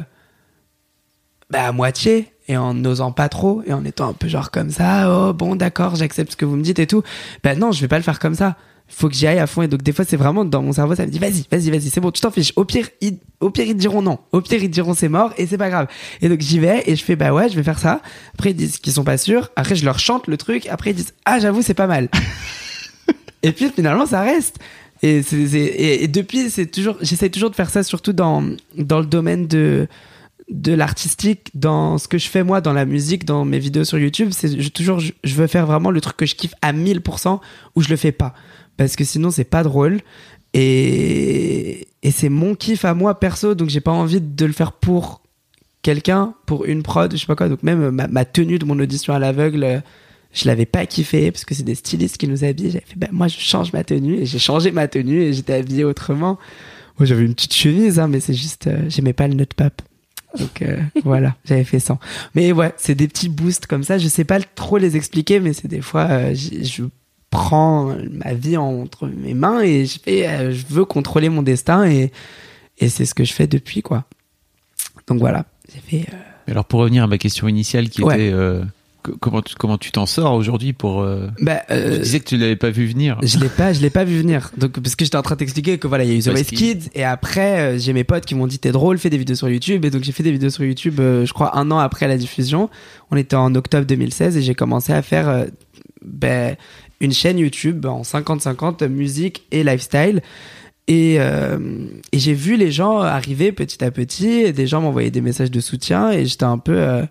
bah, à moitié? Et en n'osant pas trop et en étant un peu genre comme ça oh bon d'accord j'accepte ce que vous me dites et tout. Bah non je vais pas le faire comme ça. Faut que j'y aille à fond. Et donc des fois c'est vraiment dans mon cerveau ça me dit vas-y vas-y vas-y c'est bon tu t'en fiches. Au pire ils, au pire ils diront non. Au pire ils diront c'est mort et c'est pas grave. Et donc j'y vais et je fais bah ouais je vais faire ça. Après ils disent qu'ils sont pas sûrs. Après je leur chante le truc. Après ils disent ah j'avoue c'est pas mal. Et puis finalement ça reste. Et, c'est, c'est- et, et depuis c'est toujours j'essaie toujours de faire ça surtout dans dans le domaine de de l'artistique dans ce que je fais moi dans la musique dans mes vidéos sur YouTube. C'est toujours je, veux faire vraiment le truc que je kiffe à 1000% ou je le fais pas. Parce que sinon c'est pas drôle. Et et c'est mon kiff à moi perso. Donc j'ai pas envie de le faire pour quelqu'un pour une prod je sais pas quoi. Donc même ma, tenue de mon audition à l'aveugle euh, je l'avais pas kiffé parce que c'est des stylistes qui nous habillent. J'avais fait bah moi je change ma tenue et j'ai changé ma tenue et j'étais habillé autrement. Moi, j'avais une petite chemise, hein, mais c'est juste, euh, j'aimais pas le nutpap. Donc euh, voilà, j'avais fait ça. Mais ouais, c'est des petits boosts comme ça. Je sais pas trop les expliquer, mais c'est des fois, euh, je prends ma vie entre mes mains et je fais, euh, je veux contrôler mon destin et, et c'est ce que je fais depuis, quoi. Donc voilà, j'ai fait. euh, Alors pour revenir à ma question initiale qui Ouais. était euh, comment tu, comment tu t'en sors aujourd'hui pour euh, bah, euh, Tu disais que tu l'avais pas vu venir. Je l'ai pas, je l'ai pas vu venir. Donc parce que j'étais en train de t'expliquer que voilà, il y a eu The Kids et après euh, j'ai mes potes qui m'ont dit t'es drôle, fais des vidéos sur YouTube et donc j'ai fait des vidéos sur YouTube euh, je crois un an après la diffusion. On était en octobre 2016 et j'ai commencé à faire ben, une chaîne YouTube en 50-50 musique et lifestyle. Et, euh, et j'ai vu les gens arriver petit à petit, et des gens m'envoyaient des messages de soutien et j'étais un peu... euh,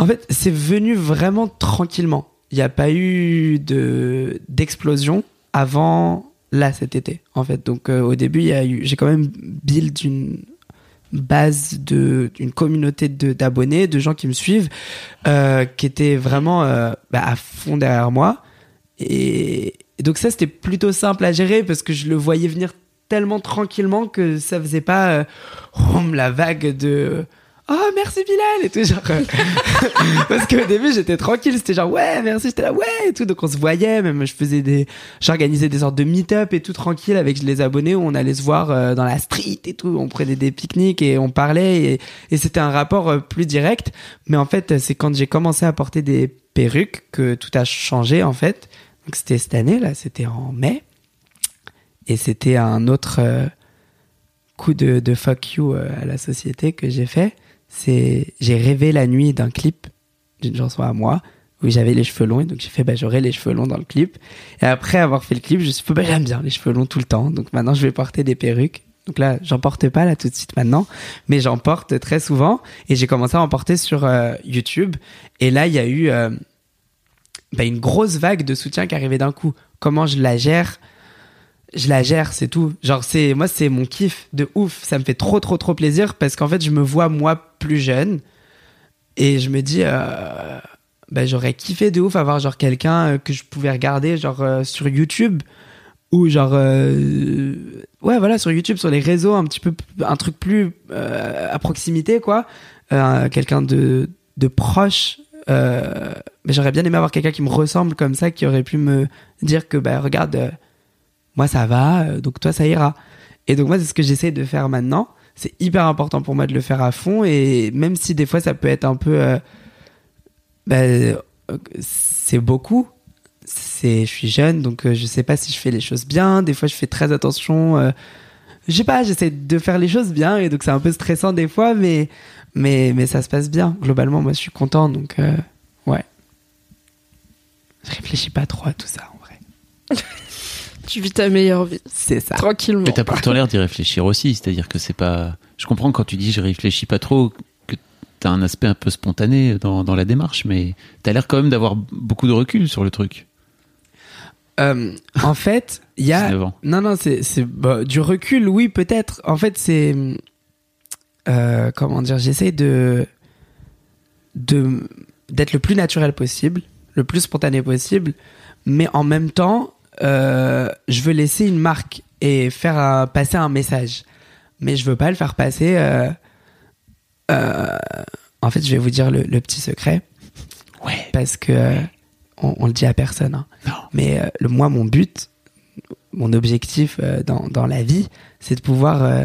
En fait, c'est venu vraiment tranquillement. Il n'y a pas eu de d'explosion avant là cet été, en fait. Donc euh, au début, j'ai quand même build une base de d'une communauté d'abonnés, de gens qui me suivent, euh, qui étaient vraiment euh, bah, à fond derrière moi. Et, donc ça, c'était plutôt simple à gérer parce que je le voyais venir tellement tranquillement que ça faisait pas la vague de oh merci Bilal et tout genre euh, parce qu'au début j'étais tranquille c'était genre ouais merci j'étais là ouais et tout donc on se voyait même je faisais des j'organisais des sortes de meet-up et tout tranquille avec les abonnés où on allait se voir euh, dans la street et tout on prenait des pique-niques et on parlait et, c'était un rapport euh, plus direct. Mais en fait c'est quand j'ai commencé à porter des perruques que tout a changé en fait. Donc c'était cette année là c'était en mai. Et c'était un autre coup de, de fuck you à la société que j'ai fait. C'est j'ai rêvé la nuit d'un clip d'une chanson à moi où j'avais les cheveux longs et donc j'ai fait bah j'aurai les cheveux longs dans le clip. Et après avoir fait le clip, je me suis dit bah j'aime bien les cheveux longs tout le temps. Donc maintenant je vais porter des perruques. Donc là, j'en porte pas là tout de suite maintenant, mais j'en porte très souvent et j'ai commencé à en porter sur euh, YouTube. Et là, il y a eu euh, bah, une grosse vague de soutien qui arrivait d'un coup. Comment je la gère? Je la gère, c'est tout. Genre, c'est, moi, c'est mon kiff de ouf. Ça me fait trop, trop, trop plaisir parce qu'en fait, je me vois moi plus jeune et je me dis, euh, bah, j'aurais kiffé de ouf avoir genre quelqu'un euh, que je pouvais regarder genre euh, sur YouTube ou genre, euh, ouais, voilà, sur YouTube, sur les réseaux, un petit peu, un truc plus à proximité, quoi. Quelqu'un de, de proche. Mais j'aurais bien aimé avoir quelqu'un qui me ressemble comme ça, qui aurait pu me dire que, bah, regarde, moi ça va, euh, donc toi ça ira. Et donc moi c'est ce que j'essaie de faire maintenant. C'est hyper important pour moi de le faire à fond et même si des fois ça peut être un peu, euh, ben, euh, c'est beaucoup. C'est, je suis jeune donc euh, je sais pas si je fais les choses bien. Des fois je fais très attention. euh, je sais pas, j'essaie de faire les choses bien et donc c'est un peu stressant des fois, mais mais mais ça se passe bien. Globalement moi je suis content donc euh, ouais. Je réfléchis pas trop à tout ça en vrai. Tu vis ta meilleure vie, C'est ça. tranquillement. Mais t'as pourtant l'air d'y réfléchir aussi, c'est-à-dire que c'est pas. Je comprends quand tu dis je réfléchis pas trop, que t'as un aspect un peu spontané dans, dans la démarche, mais t'as l'air quand même d'avoir beaucoup de recul sur le truc. Euh, en fait, il y a 19 ans. non non c'est bah, du recul oui peut-être. En fait c'est euh, comment dire j'essaie de de d'être le plus naturel possible, le plus spontané possible, mais en même temps je veux laisser une marque et faire un- passer un message, mais je veux pas le faire passer. euh, euh, en fait, je vais vous dire le, le petit secret Ouais. parce que euh, on, on le dit à personne. hein. Non. Mais euh, le, moi, mon but, mon objectif euh, dans, dans la vie, c'est de pouvoir euh,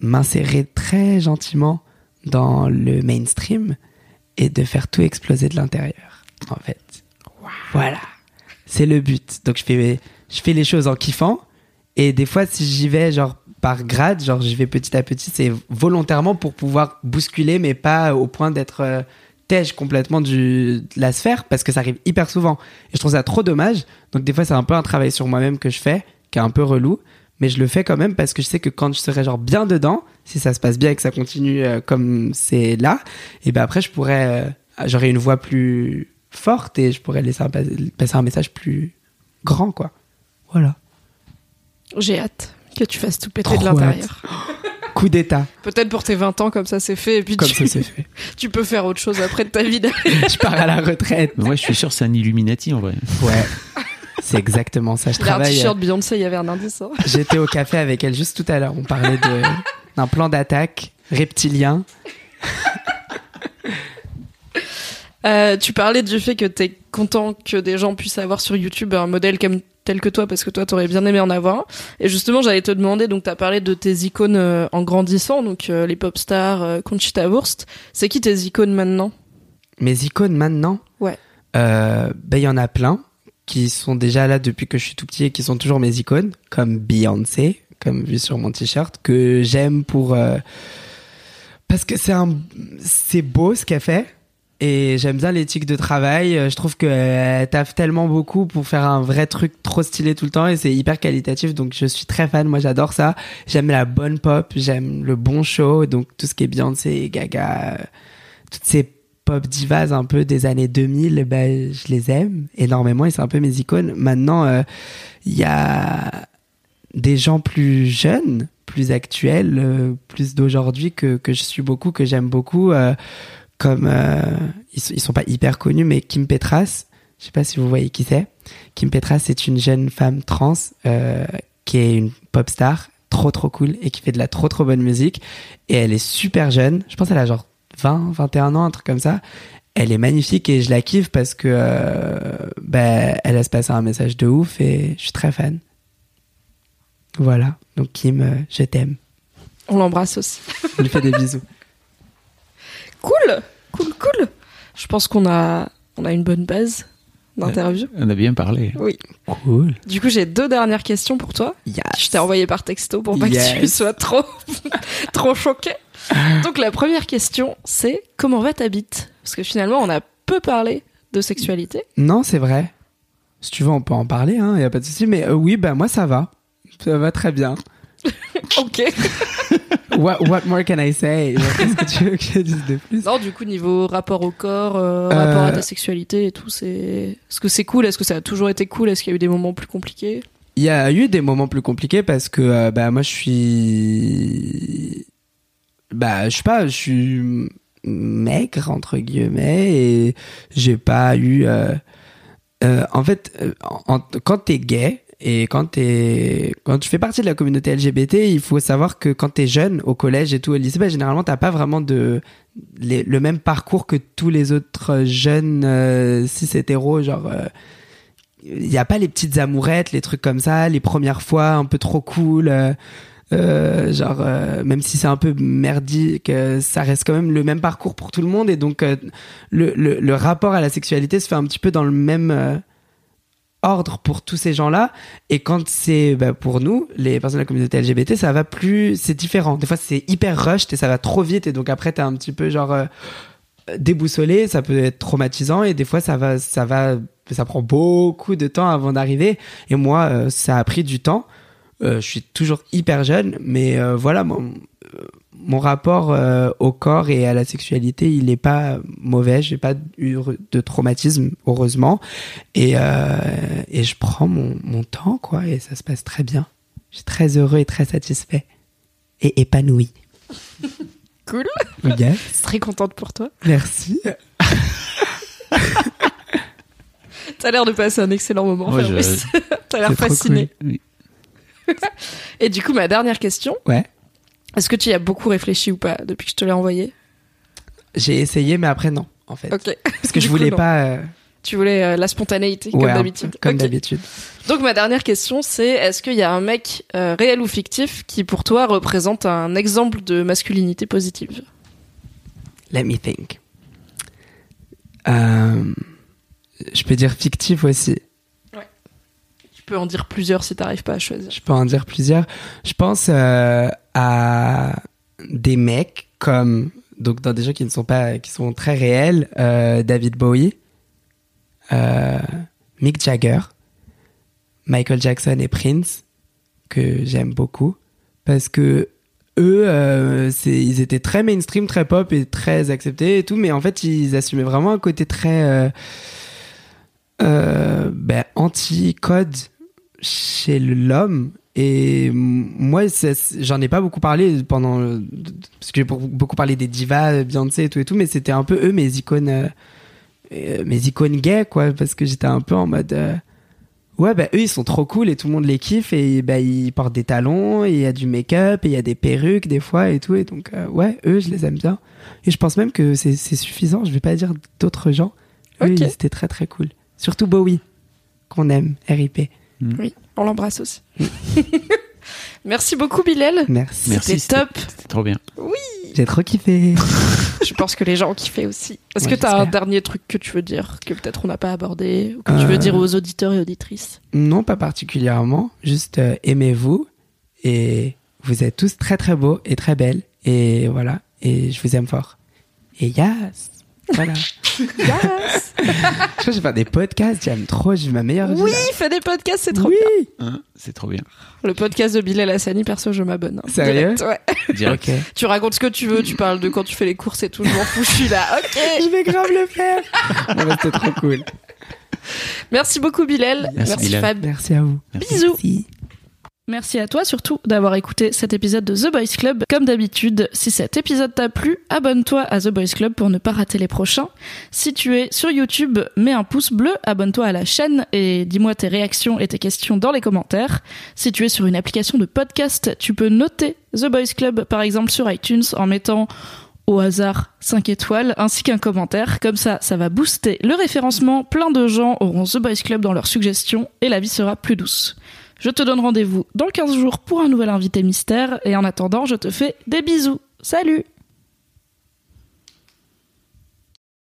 m'insérer très gentiment dans le mainstream et de faire tout exploser de l'intérieur, en fait. Voilà. C'est le but. Donc, je fais, je fais les choses en kiffant. Et des fois, si j'y vais, genre, par grade, genre, j'y vais petit à petit, c'est volontairement pour pouvoir bousculer, mais pas au point d'être euh, complètement du, de la sphère, parce que ça arrive hyper souvent. Et je trouve ça trop dommage. Donc, des fois, c'est un peu un travail sur moi-même que je fais, qui est un peu relou. Mais je le fais quand même parce que je sais que quand je serai genre bien dedans, si ça se passe bien et que ça continue euh, comme c'est là, et ben après, je pourrais, euh, j'aurai une voix plus forte et je pourrais laisser un, passer un message plus grand, quoi. Voilà. J'ai hâte que tu fasses tout péter Trop de l'intérieur. Coup d'état, Peut-être pour tes 20 ans, comme ça c'est fait, et puis comme tu, ça fait. tu peux faire autre chose après de ta vie. je pars à la retraite. Mais ouais, je suis sûr que c'est un Illuminati en vrai. Ouais. C'est exactement ça. Je Il a un travaille. t-shirt Beyoncé, il y avait un indice. hein. J'étais au café avec elle juste tout à l'heure. On parlait d'un plan d'attaque reptilien. Euh, tu parlais du fait que t'es content que des gens puissent avoir sur YouTube un modèle comme tel que toi parce que toi t'aurais bien aimé en avoir un. Et justement j'allais te demander donc t'as parlé de tes icônes euh, en grandissant donc euh, les pop stars euh, Conchita Wurst. C'est qui tes icônes maintenant? Mes icônes maintenant? Ouais. Ben, il y en a plein qui sont déjà là depuis que je suis tout petit et qui sont toujours mes icônes, comme Beyoncé, comme vu sur mon t-shirt, que j'aime pour parce que c'est un c'est beau ce qu'elle fait et j'aime bien l'éthique de travail. Euh, Je trouve qu'elle taffe tellement beaucoup pour faire un vrai truc trop stylé tout le temps et c'est hyper qualitatif. Donc je suis très fan. Moi j'adore ça. J'aime la bonne pop, j'aime le bon show. Donc tout ce qui est Beyoncé, Gaga, euh, toutes ces pop divas un peu des années 2000, ben, je les aime énormément et c'est un peu mes icônes. Maintenant, euh, il y a des gens plus jeunes, plus actuels, euh, plus d'aujourd'hui que, que je suis beaucoup, que j'aime beaucoup, euh, comme euh, ils, ils sont pas hyper connus, mais Kim Petras, je sais pas si vous voyez qui c'est. Kim Petras, c'est une jeune femme trans euh, qui est une pop star, trop trop cool et qui fait de la trop trop bonne musique. Et elle est super jeune, je pense qu'elle a genre 20, 21 ans, un truc comme ça. Elle est magnifique et je la kiffe parce que euh, ben, elle laisse passer un message de ouf et je suis très fan. Voilà, donc Kim, euh, je t'aime. On l'embrasse aussi. On lui fait des bisous. Cool, cool, cool. Je pense qu'on a on a une bonne base d'interview. On a bien parlé. Oui. Cool. Du coup j'ai deux dernières questions pour toi. Yes. Je t'ai envoyé par texto pour pas que tu sois trop, trop choqué. Donc la première question, c'est comment va ta bite? Parce que finalement, on a peu parlé de sexualité. Non, c'est vrai. Si tu veux, on peut en parler, il hein, y a pas de souci. Mais euh, oui, bah moi ça va. Ça va très bien. Ok. What, what more can I say? Qu'est-ce que tu veux que je dise de plus? Non, du coup, niveau rapport au corps, euh, Euh. rapport à ta sexualité et tout, c'est. Est-ce que c'est cool? Est-ce que ça a toujours été cool? Est-ce qu'il y a eu des moments plus compliqués? Il y a eu des moments plus compliqués parce que euh, bah moi je suis bah je sais pas, je suis maigre entre guillemets et j'ai pas eu euh, en fait en- quand t'es gay et quand t'es quand tu fais partie de la communauté LGBT, il faut savoir que quand t'es jeune au collège et tout au lycée, bah, généralement t'as pas vraiment de le même parcours que tous les autres jeunes euh, cis hétéros genre euh, il n'y a pas les petites amourettes, les trucs comme ça, les premières fois un peu trop cool. euh, euh, genre, euh, même si c'est un peu merdique, euh, ça reste quand même le même parcours pour tout le monde. Et donc, euh, le, le, le rapport à la sexualité se fait un petit peu dans le même euh, ordre pour tous ces gens-là. Et quand c'est bah, pour nous, les personnes de la communauté LGBT, ça va plus. C'est différent. Des fois, c'est hyper rushed et ça va trop vite. Et donc, après, t'es un petit peu genre. euh, déboussolé, ça peut être traumatisant et des fois ça va, ça va, ça prend beaucoup de temps avant d'arriver. Et moi, euh, ça a pris du temps. Euh, je suis toujours hyper jeune, mais voilà, euh, mon rapport euh, au corps et à la sexualité, il n'est pas mauvais. J'ai pas eu de traumatisme, heureusement, et euh, et je prends mon, mon temps, quoi, et ça se passe très bien. Je suis très heureux et très satisfait et épanoui. Cool. Yes, Très contente pour toi. merci. T'as l'air de passer un excellent moment, Ouais, Fabrice. T'as l'air fasciné. Oui. Et du coup, ma dernière question, Ouais. Est-ce que tu y as beaucoup réfléchi ou pas depuis que je te l'ai envoyé? J'ai essayé, mais après non, en fait. Ok. Parce que je voulais pas. euh, Tu voulais euh, la spontanéité, ouais, comme d'habitude. Comme d'habitude. Donc ma dernière question, c'est est-ce qu'il y a un mec euh, réel ou fictif qui pour toi représente un exemple de masculinité positive? Let me think. Je peux dire fictif aussi. Tu peux en dire plusieurs si t'arrives pas à choisir. Je peux en dire plusieurs. Je pense à des mecs comme donc dans des gens qui ne sont pas qui sont très réels. euh, David Bowie, euh, Mick Jagger, Michael Jackson et Prince que j'aime beaucoup parce que eux, euh, ils étaient très mainstream, très pop et très acceptés et tout, mais en fait, ils assumaient vraiment un côté très ben, anti-code chez l'homme. Et moi, j'en ai pas beaucoup parlé pendant. le- Parce que j'ai beaucoup parlé des divas, Beyoncé et tout et tout, mais c'était un peu eux mes icônes. euh, euh, mes icônes gays, quoi, parce que j'étais un peu en mode. euh, Ouais, bah eux, ils sont trop cool et tout le monde les kiffe et bah ils portent des talons, et il y a du make-up, et il y a des perruques des fois et tout. Et donc, euh, ouais, eux, je les aime bien. Et je pense même que c'est suffisant. Je vais pas dire d'autres gens. Eux, Ok. ils étaient très très cool. Surtout Bowie, qu'on aime, RIP. Oui, on l'embrasse aussi. Merci beaucoup, Bilal. Merci. Merci. C'était top. C'était trop bien. J'ai trop kiffé. Je pense que les gens ont kiffé aussi. Est-ce Ouais, que t'as un j'espère. dernier truc que tu veux dire, que peut-être on n'a pas abordé, ou que tu Euh. veux dire aux auditeurs et auditrices? Non, pas particulièrement. Juste euh, aimez-vous et vous êtes tous très très beaux et très belles. Et voilà. Et je vous aime fort. Et yes. Voilà. Yes Je vais faire des podcasts, j'aime trop, j'ai ma meilleure vie. Oui, fais des podcasts, c'est trop oui. bien. Hein, c'est trop bien. Le podcast de Bilal Hassani, perso, je m'abonne. hein. Sérieux Direct, ouais. Direct. Tu racontes ce que tu veux, tu parles de quand tu fais les courses et tout, je m'en fous, je suis là. Ok. Je vais grave le faire. Bah, C'était trop cool. Merci beaucoup, Bilal. Merci, Bilal. Fab. Merci à vous. Bisous. Merci. Merci à toi surtout d'avoir écouté cet épisode de The Boys Club. Comme d'habitude, si cet épisode t'a plu, abonne-toi à The Boys Club pour ne pas rater les prochains. Si tu es sur YouTube, mets un pouce bleu, abonne-toi à la chaîne et dis-moi tes réactions et tes questions dans les commentaires. Si tu es sur une application de podcast, tu peux noter The Boys Club par exemple sur iTunes en mettant au hasard 5 étoiles ainsi qu'un commentaire. Comme ça, ça va booster le référencement. Plein de gens auront The Boys Club dans leurs suggestions et la vie sera plus douce. Je te donne rendez-vous dans 15 jours pour un nouvel invité mystère et en attendant, je te fais des bisous. Salut